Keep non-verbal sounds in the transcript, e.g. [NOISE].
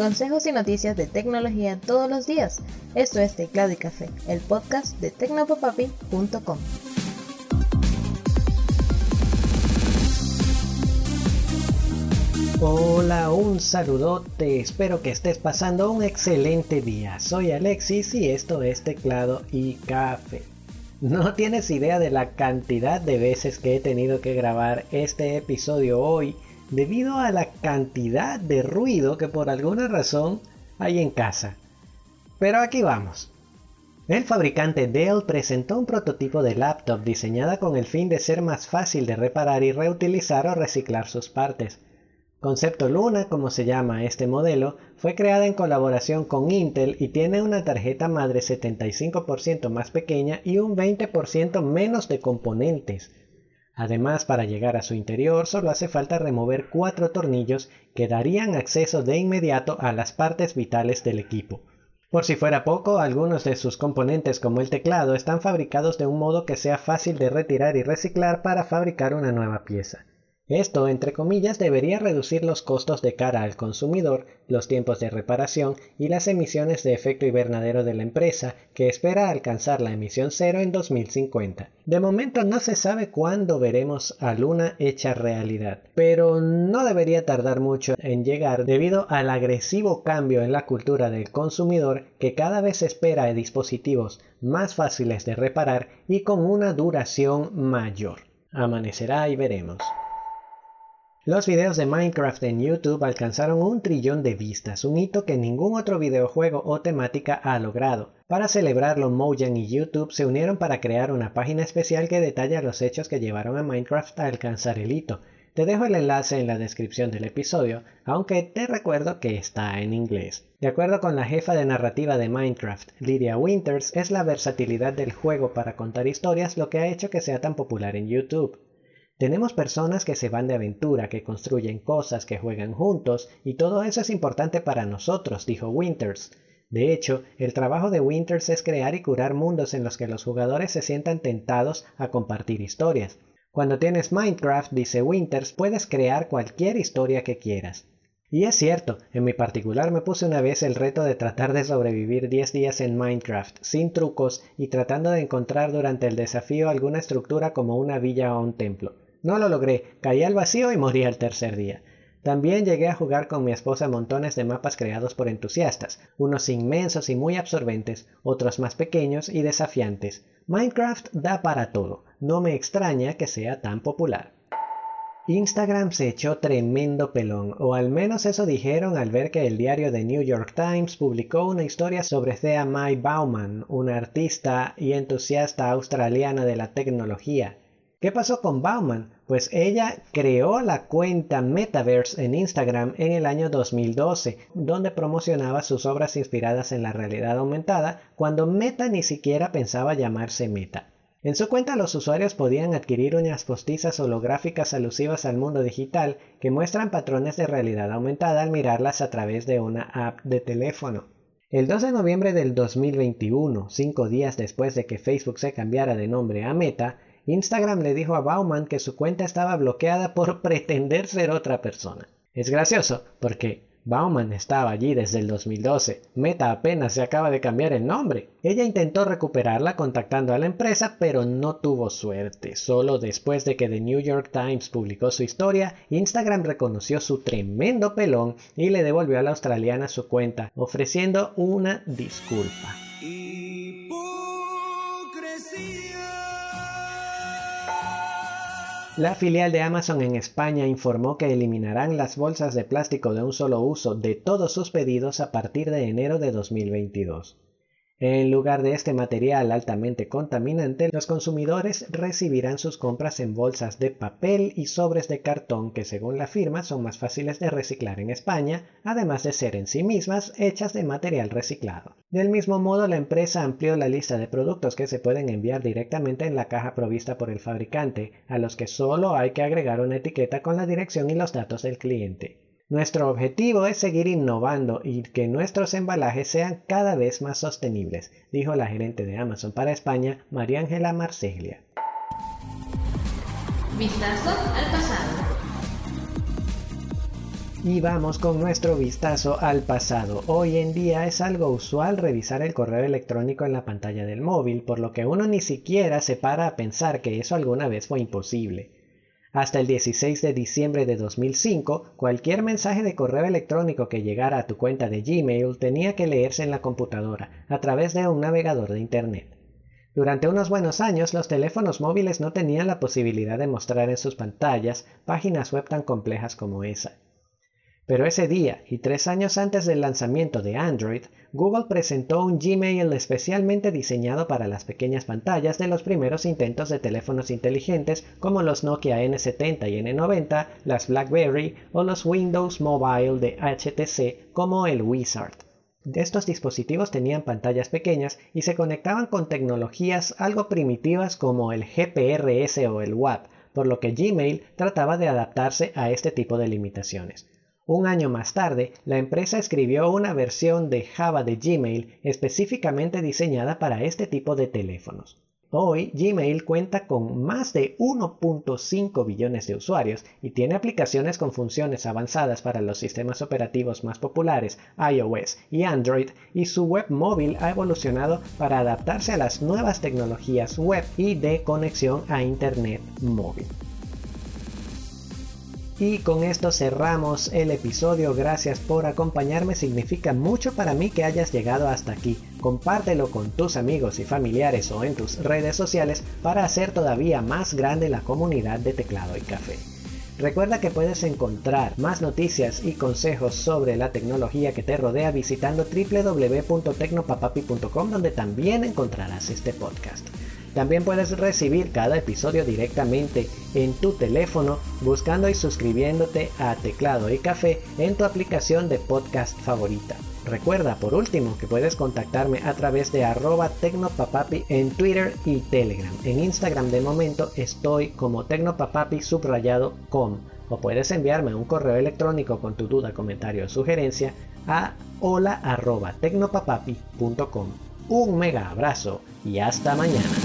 consejos y noticias de tecnología todos los días. Esto es Teclado y Café, el podcast de tecnopopapi.com. Hola, un saludote, espero que estés pasando un excelente día. Soy Alexis y esto es Teclado y Café. No tienes idea de la cantidad de veces que he tenido que grabar este episodio hoy debido a la cantidad de ruido que por alguna razón hay en casa. Pero aquí vamos. El fabricante Dell presentó un prototipo de laptop diseñada con el fin de ser más fácil de reparar y reutilizar o reciclar sus partes. Concepto Luna, como se llama este modelo, fue creada en colaboración con Intel y tiene una tarjeta madre 75% más pequeña y un 20% menos de componentes. Además, para llegar a su interior solo hace falta remover cuatro tornillos que darían acceso de inmediato a las partes vitales del equipo. Por si fuera poco, algunos de sus componentes como el teclado están fabricados de un modo que sea fácil de retirar y reciclar para fabricar una nueva pieza. Esto, entre comillas, debería reducir los costos de cara al consumidor, los tiempos de reparación y las emisiones de efecto invernadero de la empresa, que espera alcanzar la emisión cero en 2050. De momento no se sabe cuándo veremos a Luna hecha realidad, pero no debería tardar mucho en llegar debido al agresivo cambio en la cultura del consumidor que cada vez espera dispositivos más fáciles de reparar y con una duración mayor. Amanecerá y veremos. Los videos de Minecraft en YouTube alcanzaron un trillón de vistas, un hito que ningún otro videojuego o temática ha logrado. Para celebrarlo, Mojang y YouTube se unieron para crear una página especial que detalla los hechos que llevaron a Minecraft a alcanzar el hito. Te dejo el enlace en la descripción del episodio, aunque te recuerdo que está en inglés. De acuerdo con la jefa de narrativa de Minecraft, Lydia Winters, es la versatilidad del juego para contar historias lo que ha hecho que sea tan popular en YouTube. Tenemos personas que se van de aventura, que construyen cosas, que juegan juntos, y todo eso es importante para nosotros, dijo Winters. De hecho, el trabajo de Winters es crear y curar mundos en los que los jugadores se sientan tentados a compartir historias. Cuando tienes Minecraft, dice Winters, puedes crear cualquier historia que quieras. Y es cierto, en mi particular me puse una vez el reto de tratar de sobrevivir 10 días en Minecraft, sin trucos y tratando de encontrar durante el desafío alguna estructura como una villa o un templo. No lo logré, caí al vacío y morí al tercer día. También llegué a jugar con mi esposa montones de mapas creados por entusiastas, unos inmensos y muy absorbentes, otros más pequeños y desafiantes. Minecraft da para todo, no me extraña que sea tan popular. Instagram se echó tremendo pelón, o al menos eso dijeron al ver que el diario The New York Times publicó una historia sobre Thea Mai Bauman, una artista y entusiasta australiana de la tecnología, ¿Qué pasó con Bauman? Pues ella creó la cuenta Metaverse en Instagram en el año 2012, donde promocionaba sus obras inspiradas en la realidad aumentada, cuando Meta ni siquiera pensaba llamarse Meta. En su cuenta los usuarios podían adquirir unas postizas holográficas alusivas al mundo digital que muestran patrones de realidad aumentada al mirarlas a través de una app de teléfono. El 2 de noviembre del 2021, cinco días después de que Facebook se cambiara de nombre a Meta, Instagram le dijo a Bauman que su cuenta estaba bloqueada por [LAUGHS] pretender ser otra persona. Es gracioso porque Bauman estaba allí desde el 2012. Meta apenas se acaba de cambiar el nombre. Ella intentó recuperarla contactando a la empresa, pero no tuvo suerte. Solo después de que The New York Times publicó su historia, Instagram reconoció su tremendo pelón y le devolvió a la australiana su cuenta, ofreciendo una disculpa. La filial de Amazon en España informó que eliminarán las bolsas de plástico de un solo uso de todos sus pedidos a partir de enero de 2022. En lugar de este material altamente contaminante, los consumidores recibirán sus compras en bolsas de papel y sobres de cartón que según la firma son más fáciles de reciclar en España, además de ser en sí mismas hechas de material reciclado. Del mismo modo, la empresa amplió la lista de productos que se pueden enviar directamente en la caja provista por el fabricante, a los que solo hay que agregar una etiqueta con la dirección y los datos del cliente. Nuestro objetivo es seguir innovando y que nuestros embalajes sean cada vez más sostenibles, dijo la gerente de Amazon para España, María Ángela Marseglia. Vistazo al pasado. Y vamos con nuestro vistazo al pasado. Hoy en día es algo usual revisar el correo electrónico en la pantalla del móvil, por lo que uno ni siquiera se para a pensar que eso alguna vez fue imposible. Hasta el 16 de diciembre de 2005, cualquier mensaje de correo electrónico que llegara a tu cuenta de Gmail tenía que leerse en la computadora a través de un navegador de Internet. Durante unos buenos años, los teléfonos móviles no tenían la posibilidad de mostrar en sus pantallas páginas web tan complejas como esa. Pero ese día, y tres años antes del lanzamiento de Android, Google presentó un Gmail especialmente diseñado para las pequeñas pantallas de los primeros intentos de teléfonos inteligentes como los Nokia N70 y N90, las BlackBerry o los Windows Mobile de HTC como el Wizard. Estos dispositivos tenían pantallas pequeñas y se conectaban con tecnologías algo primitivas como el GPRS o el WAP, por lo que Gmail trataba de adaptarse a este tipo de limitaciones. Un año más tarde, la empresa escribió una versión de Java de Gmail específicamente diseñada para este tipo de teléfonos. Hoy Gmail cuenta con más de 1.5 billones de usuarios y tiene aplicaciones con funciones avanzadas para los sistemas operativos más populares iOS y Android y su web móvil ha evolucionado para adaptarse a las nuevas tecnologías web y de conexión a Internet móvil. Y con esto cerramos el episodio. Gracias por acompañarme. Significa mucho para mí que hayas llegado hasta aquí. Compártelo con tus amigos y familiares o en tus redes sociales para hacer todavía más grande la comunidad de teclado y café. Recuerda que puedes encontrar más noticias y consejos sobre la tecnología que te rodea visitando www.tecnopapapi.com donde también encontrarás este podcast. También puedes recibir cada episodio directamente en tu teléfono buscando y suscribiéndote a Teclado y Café en tu aplicación de podcast favorita. Recuerda por último que puedes contactarme a través de arroba tecnopapapi en Twitter y Telegram. En Instagram de momento estoy como tecnopapapi subrayado com o puedes enviarme un correo electrónico con tu duda, comentario o sugerencia a hola arroba tecnopapapi.com. Un mega abrazo y hasta mañana.